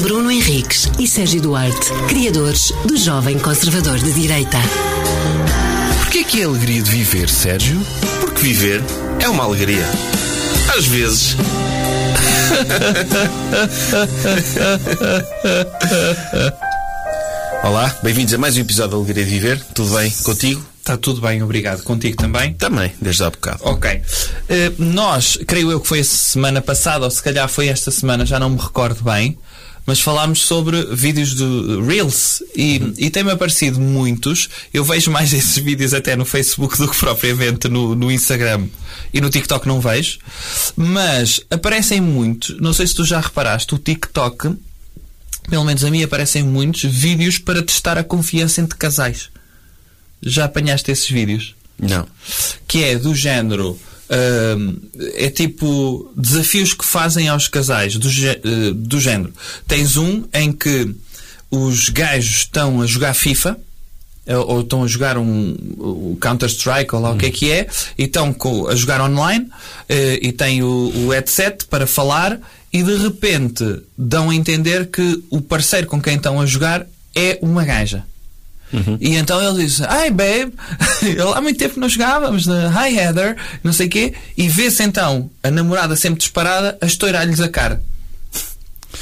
Bruno Henriques e Sérgio Duarte, criadores do Jovem Conservador de Direita. Porquê que é a alegria de viver, Sérgio? Porque viver é uma alegria. Às vezes. Olá, bem-vindos a mais um episódio da Alegria de Viver. Tudo bem contigo? Está tudo bem, obrigado. Contigo também? Também, desde há bocado. Ok. Eh, nós, creio eu que foi a semana passada, ou se calhar foi esta semana, já não me recordo bem, mas falámos sobre vídeos do Reels e, e tem-me aparecido muitos. Eu vejo mais esses vídeos até no Facebook do que propriamente no, no Instagram e no TikTok não vejo. Mas aparecem muitos, não sei se tu já reparaste, o TikTok, pelo menos a mim, aparecem muitos vídeos para testar a confiança entre casais. Já apanhaste esses vídeos? Não. que é do género. Hum, é tipo desafios que fazem aos casais do, eh, do género. Tens um em que os gajos estão a jogar FIFA eh, ou estão a jogar um, o Counter-Strike ou lá o que é que é e estão a jogar online eh, e têm o, o headset para falar e de repente dão a entender que o parceiro com quem estão a jogar é uma gaja. E então ele diz, Hi babe, Ele, há muito tempo que não jogávamos? Hi Heather, não sei o quê, e vê-se então a namorada sempre disparada a estourar-lhes a cara.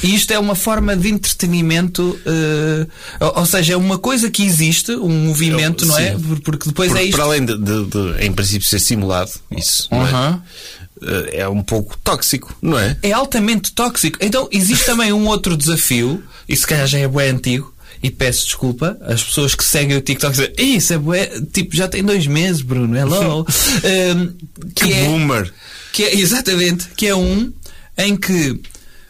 E isto é uma forma de entretenimento, eh, ou, ou seja, é uma coisa que existe, um movimento, não é? Porque depois Porque é isto. para além de, de- de, em princípio, ser simulado, isso não é? Eh, é um pouco tóxico, não é? é altamente tóxico. Então, existe também um outro desafio, e se calhar já é bué antigo, e peço desculpa às pessoas que seguem o TikTok dizem, "Ei, isso é bué, tipo, já tem dois meses, Bruno, hello. Um, que, Que é, boomer! que é, exatamente, que é um em que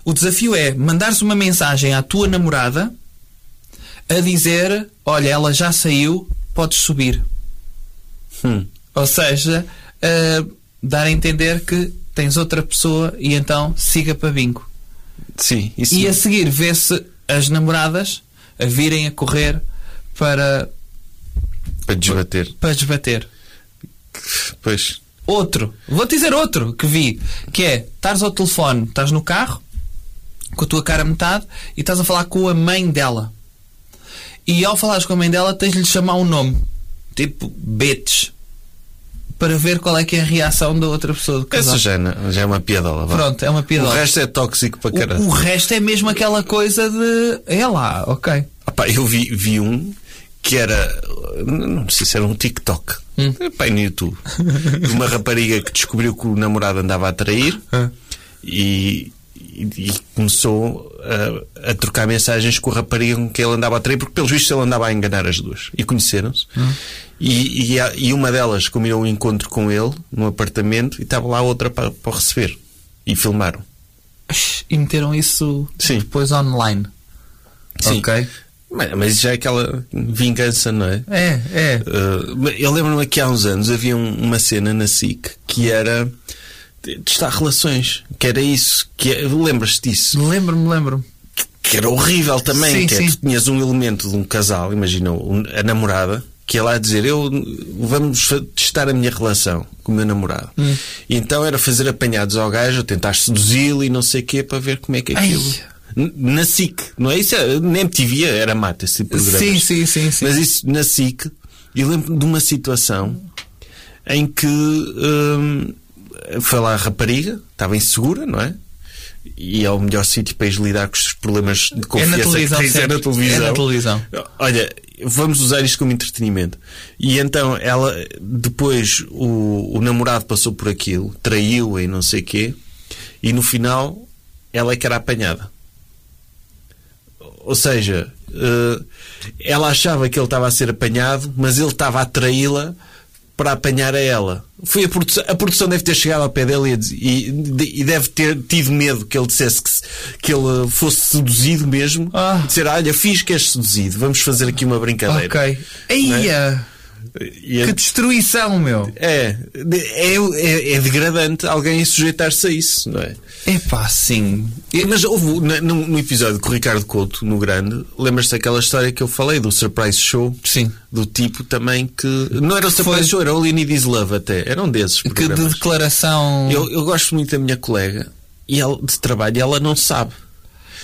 o desafio é mandares uma mensagem à tua namorada a dizer, olha, ela já saiu, podes subir. Hum. Ou seja, uh, dar a entender que tens outra pessoa e então siga para bingo. Sim, isso. E a seguir vê-se as namoradas a virem a correr para, Para desbater. para desbater. Pois. Outro, vou-te dizer outro que vi, que é, estás ao telefone, estás no carro, com a tua cara a metade, e estás a falar com a mãe dela. E ao falares com a mãe dela, tens de lhe chamar um nome. Tipo, bitch. Para ver qual é que é a reação da outra pessoa do casal. Essa já, é já é uma piadola. vá. Pronto, é uma O piadola. resto é tóxico para caralho. O, o resto é mesmo aquela coisa de. É lá, ok. Ah pá, eu vi, vi um que era. Não sei se era um TikTok. Hum. Pá, no YouTube. Uma rapariga que descobriu que o namorado andava a trair Ah. e, e- e começou a, a trocar mensagens com a rapariga com que ele andava a trair, porque pelos vistos ele andava a enganar as duas. E conheceram-se. Hum. E, e, e uma delas combinou um encontro com ele num apartamento e estava lá outra para, para o receber. E filmaram. E meteram isso Sim. depois online. Sim. Ok. Mas, mas já é aquela vingança, não é? É, é. Uh, eu lembro-me que há uns anos havia um- uma cena na SIC que era testar relações, que era isso, que é- lembras-te disso? Lembro-me, lembro-me. Que era horrível também, Sim, que é, tu tinhas um elemento de um casal, imagina a namorada, que ia lá dizer, eu vamos testar a minha relação com o meu namorado. Hum. E então era fazer apanhados ao gajo, tentar seduzi-lo e não sei o quê para ver como é que é Ai. aquilo. N- Na SIC, não é isso? é- Na MTV era mata esse de programas. Sim, sim, sim, sim. Mas isso na SIC, eu lembro de uma situação em que hum, foi lá a rapariga, estava insegura, não é? E é o melhor sítio para lidar com os problemas de confiança É que tens, é na televisão. É na televisão. Olha, vamos usar isto como entretenimento. E então ela, depois o, o namorado passou por aquilo, traiu-a e não sei quê, e no final ela é que era apanhada. Ou seja, eh, ela achava que ele estava a ser apanhado, mas ele estava a traí-la para apanhar a ela. Foi a, produção, a produção deve ter chegado ao pé dele e, e, e deve ter tido medo que ele dissesse que, que ele fosse seduzido mesmo. Ah. Dizer, olha, fiz que és seduzido, vamos fazer aqui uma brincadeira. Ok. Eia! E a- Que destruição, meu! é, é, é, é degradante alguém sujeitar-se a isso, não é? Epá, sim. Mas houve no, episódio com o Ricardo Couto, no Grande, lembras-te daquela história que eu falei do Surprise Show? Sim. Do tipo também que. Não era o Surprise Foi- Show, era o Need Is Love até. Era um desses. Que de programas. declaração. Eu, eu gosto muito da minha colega e ela, de trabalho e ela não sabe.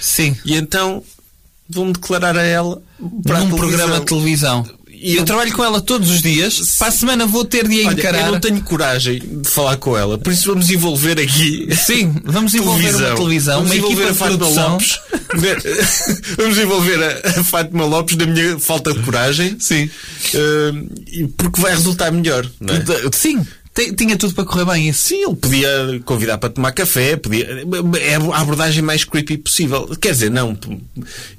Sim. E então vou-me declarar a ela para Num programa de televisão. E eu, eu- trabalho com ela todos os dias. Para a semana vou ter de a Olha, encarar. eu não tenho coragem de falar com ela, por isso vamos envolver aqui. Sim, vamos envolver uma televisão, Vamos uma envolver a Fátima produção. Lopes. vamos envolver a, a Fátima Lopes da minha falta de coragem. Sim. E porque vai resultar melhor. É? Sim, tinha tudo para correr bem. Sim, ele podia convidar para tomar café, podia. É a abordagem mais creepy possível. Quer dizer, não.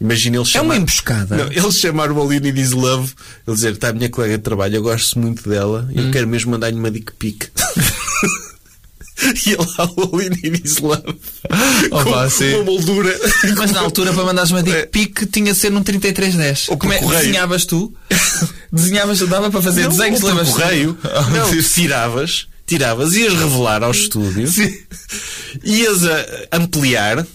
Imagina ele É chamar. uma emboscada. Não, ele chamar o Aline e diz love, ele dizer, está a minha colega de trabalho, eu gosto muito dela, Hum. eu quero mesmo mandar-lhe uma dick pic. e ele lá o love. Opa, com sim. uma moldura. Mas na altura, para mandares uma dick pic, tinha de ser num 3310. É. Ou Como é, correio. desenhavas tu? Desenhavas, dava para fazer Não, desenhos, lembras? correio. Não, tiravas, tiravas, ias revelar ao estúdio, Sim. ias a ampliar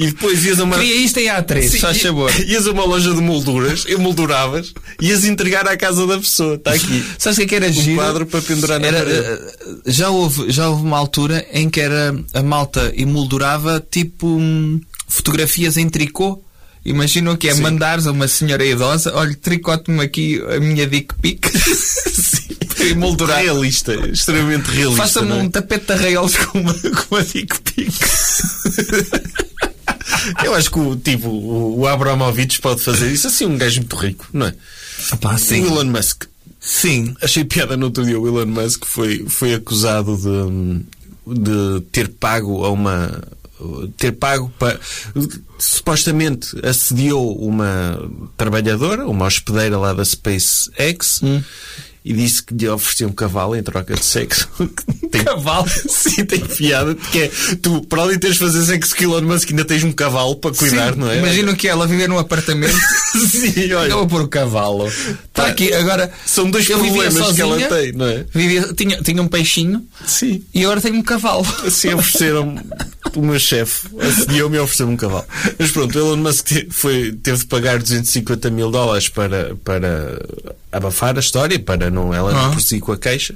e depois ias a uma. Queria isto em A3, Sim, faz favor. Ias a uma loja de molduras, emolduravas, ias entregar à casa da pessoa. Está aqui. Sabes o que é que era Um giro? quadro para pendurar na Era, parede. eh, já, houve, já houve uma altura em que era, a malta emoldurava tipo hum, fotografias em tricô. Imagina o que é mandares a uma senhora idosa, olha, tricote-me aqui a minha dick pic emoldurar. Realista, extremamente realista. Faça-me é? um tapete de arraiolos com uma, com uma dick pic. Eu acho que o, tipo, o, o Abramovich pode fazer isso assim, um gajo muito rico, não é? Pá, O Elon Musk. Sim. Achei piada no outro dia. O Elon Musk foi, foi acusado de, de ter pago a uma. ter pago para. supostamente assediou uma trabalhadora, uma hospedeira lá da SpaceX. E disse que lhe oferecia um cavalo em troca de sexo. Tem- Cavalo? Sim, tem piada. Porque é, tu, para além de teres fazer sexo com Elon Musk, ainda tens um cavalo para cuidar, Sim. não é? Imagina o que ela viver num apartamento. Sim, olha. Eu vou pôr o cavalo. Está aqui, agora. São dois problemas que ela sozinha, tem, não é? Vivia, tinha, tinha um peixinho Sim. e agora tenho um cavalo. Assim ofereceram o meu chefe assediou-me e ofereceu-me um cavalo. Mas pronto, o Elon Musk foi, teve de pagar 250 mil dólares para, para abafar a história, para não ela Ah. não prosseguir com a queixa,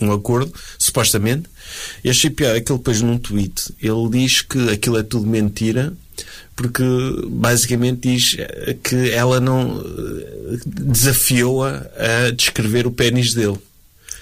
um acordo, supostamente. E achei pior é que ele depois num tweet, ele diz que aquilo é tudo mentira. Porque basicamente diz que ela não desafiou-a a descrever o pênis dele.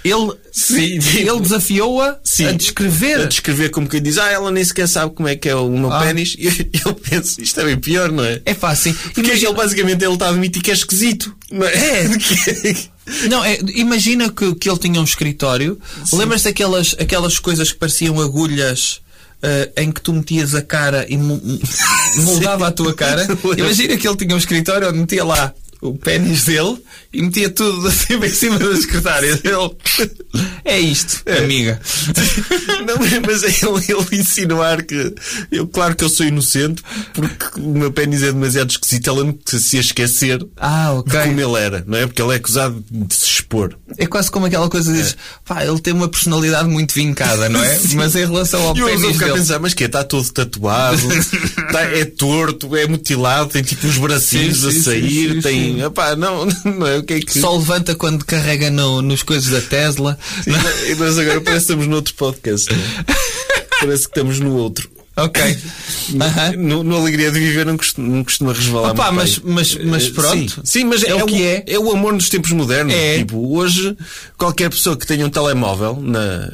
Ele, Sim, ele desafiou-a a descrever. A descrever como quem diz, ah, ela nem sequer sabe como é que é o meu Ah. pênis. E eu penso, isto é bem pior, não é? É fácil. Porque ele basicamente ele está a admitir que é esquisito. Não é? É. Não, é, imagina que, que ele tinha um escritório. Lembras-te daquelas aquelas coisas que pareciam agulhas eh, em que tu metias a cara e mo- moldava a tua cara? Imagina que ele tinha um escritório onde metia lá o pênis dele e metia tudo assim em cima da secretária dele. É isto, amiga. Não, mas é ele, ele insinuar que eu, claro que eu sou inocente porque o meu pênis é demasiado esquisito. Ela não se esquecer Ah, de ok. como ele era, não é? Porque ele é acusado de se expor. É quase como aquela coisa que diz, pá, ele tem uma personalidade muito vincada, não é? Mas em relação ao E eu pênis ficar a pensar, mas que Está todo tatuado, tá- é torto, é mutilado, tem tipo uns bracinhos Sim, sim, a sair, sim, tem. Sim. Não, não é o que é que. Só levanta quando carrega no, nos coisas da Tesla. Sim, e nós agora parece que estamos noutro podcast. não é? Parece que estamos no outro. Ok. No, no Alegria de Viver não costuma, não costuma resvalar Opa, mas, mas, mas Eh, pronto. Sim, sim, mas é, o que é. É o amor nos tempos modernos. É. Tipo, hoje, qualquer pessoa que tenha um telemóvel na,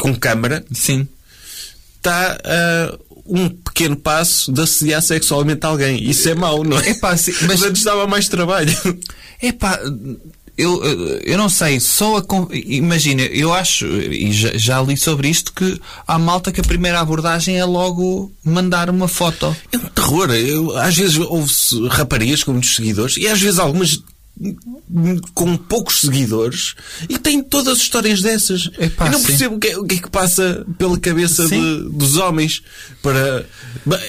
com câmara Sim. está a um pequeno passo de assediar sexualmente alguém. Isso é mau, não é? Epá, mas antes dava mais trabalho. Epá, eu, eu não sei, só a. Imagina, eu acho, e já, já li sobre isto, que há malta que a primeira abordagem é logo mandar uma foto. É um terror. Eu, às vezes houve raparigas com muitos seguidores e às vezes algumas com poucos seguidores e têm todas as histórias dessas. Epá, eu não percebo o que, é, o que é que passa pela cabeça de- dos homens para.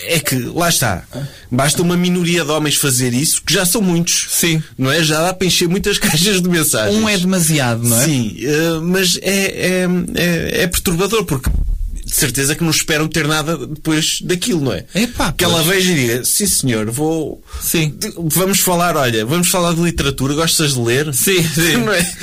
É que, lá está. Basta uma minoria de homens fazer isso, que já são muitos. Sim. Não é? Já dá para encher muitas caixas de mensagens. Um é demasiado, não é? Sim, eh, mas é, é, é, é perturbador porque de certeza que não esperam ter nada depois daquilo, não é? Epá, que ela veja e diga, sim senhor, vou. Sim. Vamos falar, olha, vamos falar de literatura, gostas de ler? Sim, sim. Não é?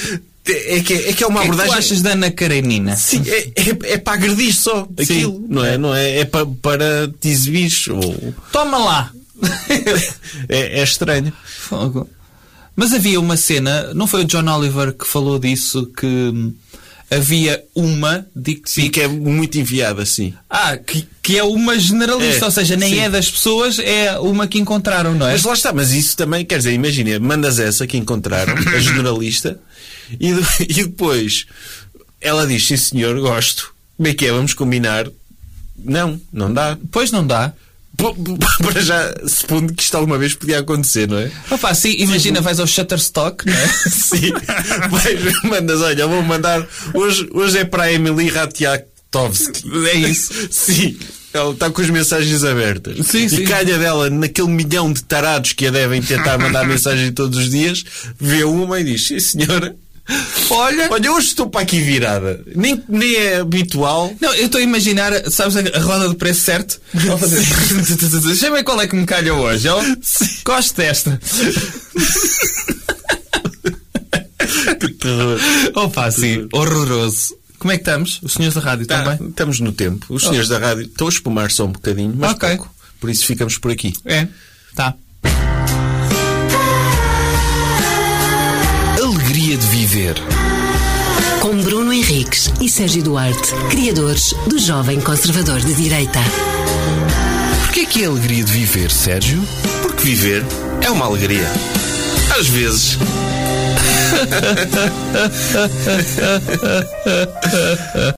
É que é, que é uma O que é que tu abordagem. achas da Ana Karenina? Sim, é, é, é para agredir só aquilo, não é? Não é, é para, para te exibir. Ou... Toma lá! É, é estranho. Fogo. Mas havia uma cena, não foi o John Oliver que falou disso, que havia uma dick Sim, pic. que é muito enviado assim. Ah, que, que é uma generalista, É, ou seja, nem sim. é das pessoas, é uma que encontraram, não é? Mas lá está, mas isso também, quer dizer, imagina, mandas essa que encontraram, a generalista, e, e depois ela diz, sim senhor, gosto. Como é que é? Vamos combinar? Não, não dá. Pois não dá. Para já, supondo que isto alguma vez podia acontecer, não é? Opa, sim, imagina, vais ao Shutterstock, não é? Sim. Vais, mandas, olha, vou mandar. Hoje, hoje é para a Emily Ratiakovsky. É isso. Sim. Ela está com as mensagens abertas. Sim, e sim. calha dela, naquele milhão de tarados que a devem tentar mandar mensagem todos os dias, vê uma e diz: Sim, senhora. Olha, Olha, hoje estou para aqui virada. Nem, nem é habitual. Não, eu estou a imaginar, sabes, a roda do preço certo? Deixa ver qual é que me calha hoje. ó. Gosto desta. Que terror. Opa, sim, horroroso. Como é que estamos? Os senhores da rádio Tá, também? estamos no tempo. Os senhores da rádio estão a espumar só um bocadinho, mas Ok. pouco. Por isso ficamos por aqui. É, tá. Henriques e Sérgio Duarte, criadores do Jovem Conservador de Direita. Porquê que é a alegria de viver, Sérgio? Porque viver é uma alegria. Às vezes.